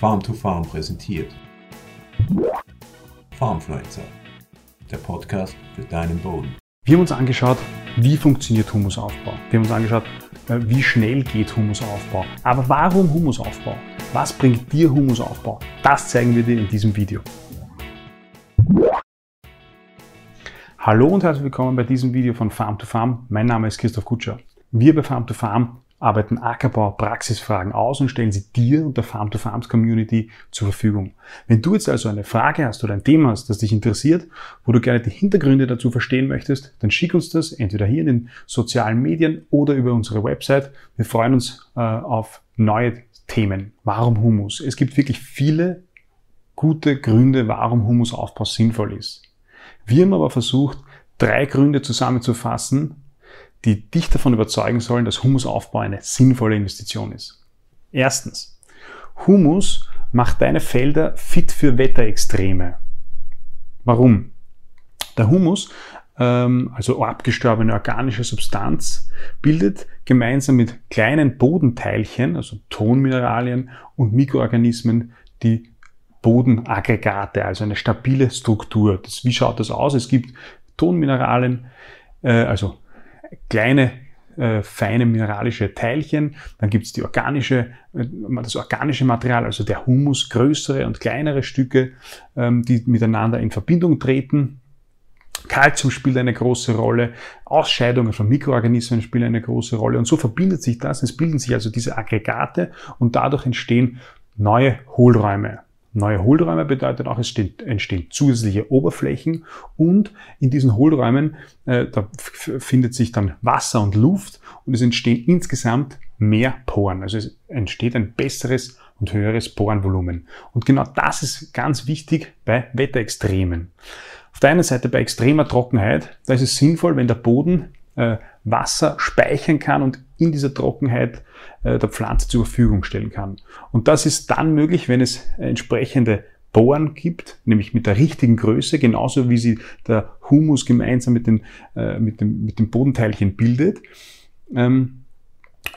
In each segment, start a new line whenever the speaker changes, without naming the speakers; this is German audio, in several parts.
Farm to Farm präsentiert. Farmfluencer, der Podcast für deinen Boden.
Wir haben uns angeschaut, wie funktioniert Humusaufbau. Wir haben uns angeschaut, äh, wie schnell geht Humusaufbau. Aber warum Humusaufbau? Was bringt dir Humusaufbau? Das zeigen wir dir in diesem Video. Hallo und herzlich willkommen bei diesem Video von Farm to Farm. Mein Name ist Christoph Kutscher. Wir bei Farm to Farm arbeiten Ackerbau Praxisfragen aus und stellen sie dir und der Farm to Farms Community zur Verfügung. Wenn du jetzt also eine Frage hast oder ein Thema hast, das dich interessiert, wo du gerne die Hintergründe dazu verstehen möchtest, dann schick uns das entweder hier in den sozialen Medien oder über unsere Website. Wir freuen uns äh, auf neue Themen. Warum Humus? Es gibt wirklich viele gute Gründe, warum Humusaufbau sinnvoll ist. Wir haben aber versucht, drei Gründe zusammenzufassen, die dich davon überzeugen sollen, dass Humusaufbau eine sinnvolle Investition ist. Erstens, Humus macht deine Felder fit für Wetterextreme. Warum? Der Humus, ähm, also abgestorbene organische Substanz, bildet gemeinsam mit kleinen Bodenteilchen, also Tonmineralien und Mikroorganismen, die Bodenaggregate, also eine stabile Struktur. Das, wie schaut das aus? Es gibt Tonmineralien, äh, also kleine äh, feine mineralische Teilchen, dann gibt es die organische, äh, das organische Material, also der Humus, größere und kleinere Stücke, ähm, die miteinander in Verbindung treten. Kalzium spielt eine große Rolle, Ausscheidungen von Mikroorganismen spielen eine große Rolle und so verbindet sich das, es bilden sich also diese Aggregate und dadurch entstehen neue Hohlräume. Neue Hohlräume bedeutet auch, es entstehen zusätzliche Oberflächen und in diesen Hohlräumen äh, da findet sich dann Wasser und Luft und es entstehen insgesamt mehr Poren. Also es entsteht ein besseres und höheres Porenvolumen. Und genau das ist ganz wichtig bei Wetterextremen. Auf der einen Seite bei extremer Trockenheit, da ist es sinnvoll, wenn der Boden äh, Wasser speichern kann und in dieser Trockenheit äh, der Pflanze zur Verfügung stellen kann. Und das ist dann möglich, wenn es entsprechende Bohren gibt, nämlich mit der richtigen Größe, genauso wie sie der Humus gemeinsam mit, den, äh, mit, dem, mit dem Bodenteilchen bildet. Ähm,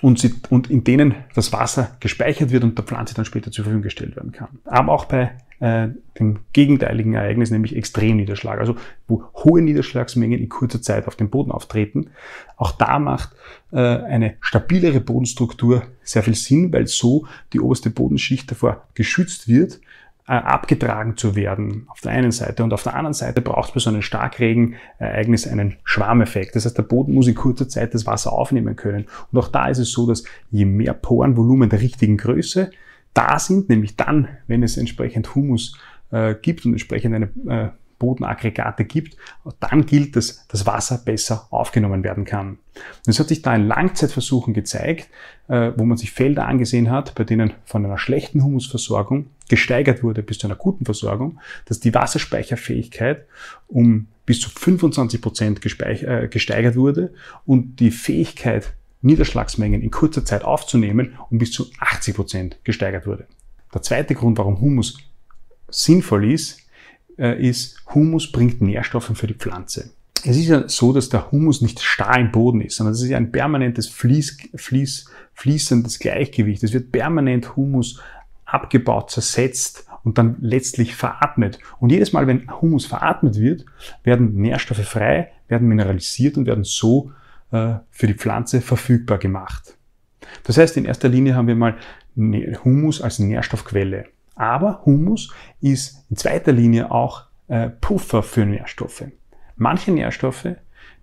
und, sie, und in denen das Wasser gespeichert wird und der Pflanze dann später zur Verfügung gestellt werden kann. Aber auch bei äh, dem gegenteiligen Ereignis, nämlich Extremniederschlag, also wo hohe Niederschlagsmengen in kurzer Zeit auf dem Boden auftreten. Auch da macht äh, eine stabilere Bodenstruktur sehr viel Sinn, weil so die oberste Bodenschicht davor geschützt wird, äh, abgetragen zu werden, auf der einen Seite. Und auf der anderen Seite braucht es bei so einem Starkregenereignis einen Schwarmeffekt. Das heißt, der Boden muss in kurzer Zeit das Wasser aufnehmen können. Und auch da ist es so, dass je mehr Porenvolumen der richtigen Größe da sind, nämlich dann, wenn es entsprechend Humus äh, gibt und entsprechend eine äh, Bodenaggregate gibt, dann gilt, dass das Wasser besser aufgenommen werden kann. Es hat sich da in Langzeitversuchen gezeigt, äh, wo man sich Felder angesehen hat, bei denen von einer schlechten Humusversorgung gesteigert wurde bis zu einer guten Versorgung, dass die Wasserspeicherfähigkeit um bis zu 25 Prozent äh, gesteigert wurde und die Fähigkeit, Niederschlagsmengen in kurzer Zeit aufzunehmen, um bis zu 80 Prozent gesteigert wurde. Der zweite Grund, warum Humus sinnvoll ist, äh, ist, Humus bringt Nährstoffe für die Pflanze. Es ist ja so, dass der Humus nicht starr im Boden ist, sondern es ist ja ein permanentes Fließ, Fließ, fließendes Gleichgewicht. Es wird permanent Humus abgebaut, zersetzt und dann letztlich veratmet. Und jedes Mal, wenn Humus veratmet wird, werden Nährstoffe frei, werden mineralisiert und werden so für die Pflanze verfügbar gemacht. Das heißt, in erster Linie haben wir mal Humus als Nährstoffquelle. Aber Humus ist in zweiter Linie auch äh, Puffer für Nährstoffe. Manche Nährstoffe,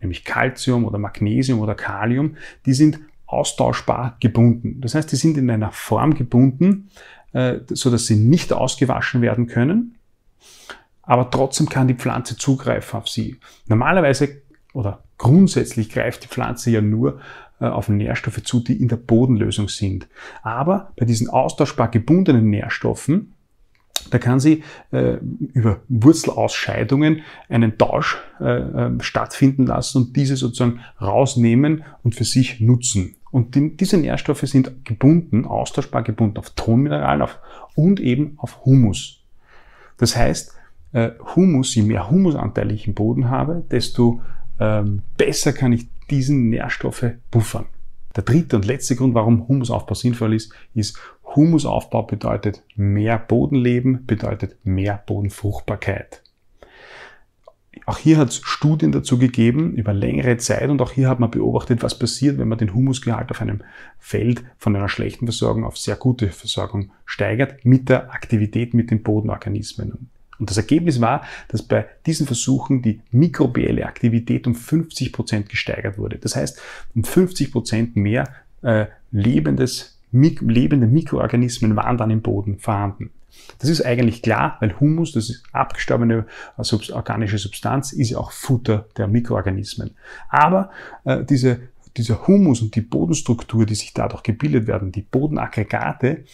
nämlich Calcium oder Magnesium oder Kalium, die sind austauschbar gebunden. Das heißt, die sind in einer Form gebunden, äh, so dass sie nicht ausgewaschen werden können, aber trotzdem kann die Pflanze zugreifen auf sie. Normalerweise oder grundsätzlich greift die Pflanze ja nur äh, auf Nährstoffe zu, die in der Bodenlösung sind. Aber bei diesen austauschbar gebundenen Nährstoffen, da kann sie äh, über Wurzelausscheidungen einen Tausch äh, äh, stattfinden lassen und diese sozusagen rausnehmen und für sich nutzen. Und die, diese Nährstoffe sind gebunden, austauschbar gebunden auf Tonmineralen auf, und eben auf Humus. Das heißt, äh, Humus, je mehr Humusanteil ich im Boden habe, desto ähm, besser kann ich diesen Nährstoffe buffern. Der dritte und letzte Grund, warum Humusaufbau sinnvoll ist, ist, Humusaufbau bedeutet mehr Bodenleben, bedeutet mehr Bodenfruchtbarkeit. Auch hier hat es Studien dazu gegeben über längere Zeit und auch hier hat man beobachtet, was passiert, wenn man den Humusgehalt auf einem Feld von einer schlechten Versorgung auf sehr gute Versorgung steigert mit der Aktivität mit den Bodenorganismen. Und das Ergebnis war, dass bei diesen Versuchen die mikrobielle Aktivität um 50 Prozent gesteigert wurde. Das heißt, um 50 Prozent mehr äh, lebendes, mik lebende Mikroorganismen waren dann im Boden vorhanden. Das ist eigentlich klar, weil Humus, das ist abgestorbene äh, organische Substanz, ist ja auch Futter der Mikroorganismen. Aber äh, diese, dieser Humus und die Bodenstruktur, die sich dadurch gebildet werden, die Bodenaggregate,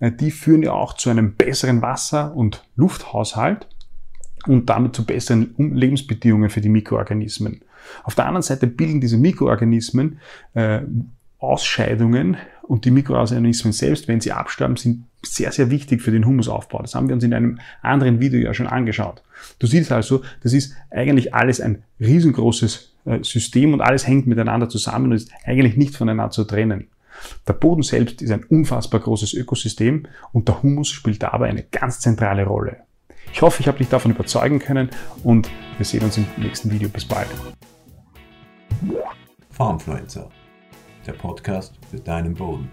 die führen ja auch zu einem besseren Wasser- und Lufthaushalt und damit zu besseren Lebensbedingungen für die Mikroorganismen. Auf der anderen Seite bilden diese Mikroorganismen äh, Ausscheidungen und die Mikroorganismen selbst, wenn sie absterben, sind sehr, sehr wichtig für den Humusaufbau. Das haben wir uns in einem anderen Video ja schon angeschaut. Du siehst also, das ist eigentlich alles ein riesengroßes äh, System und alles hängt miteinander zusammen und ist eigentlich nicht voneinander zu trennen. Der Boden selbst ist ein unfassbar großes Ökosystem und der Humus spielt dabei eine ganz zentrale Rolle. Ich hoffe, ich habe dich davon überzeugen können und wir sehen uns im nächsten Video. Bis bald.
Farmfluencer, der Podcast für deinen Boden.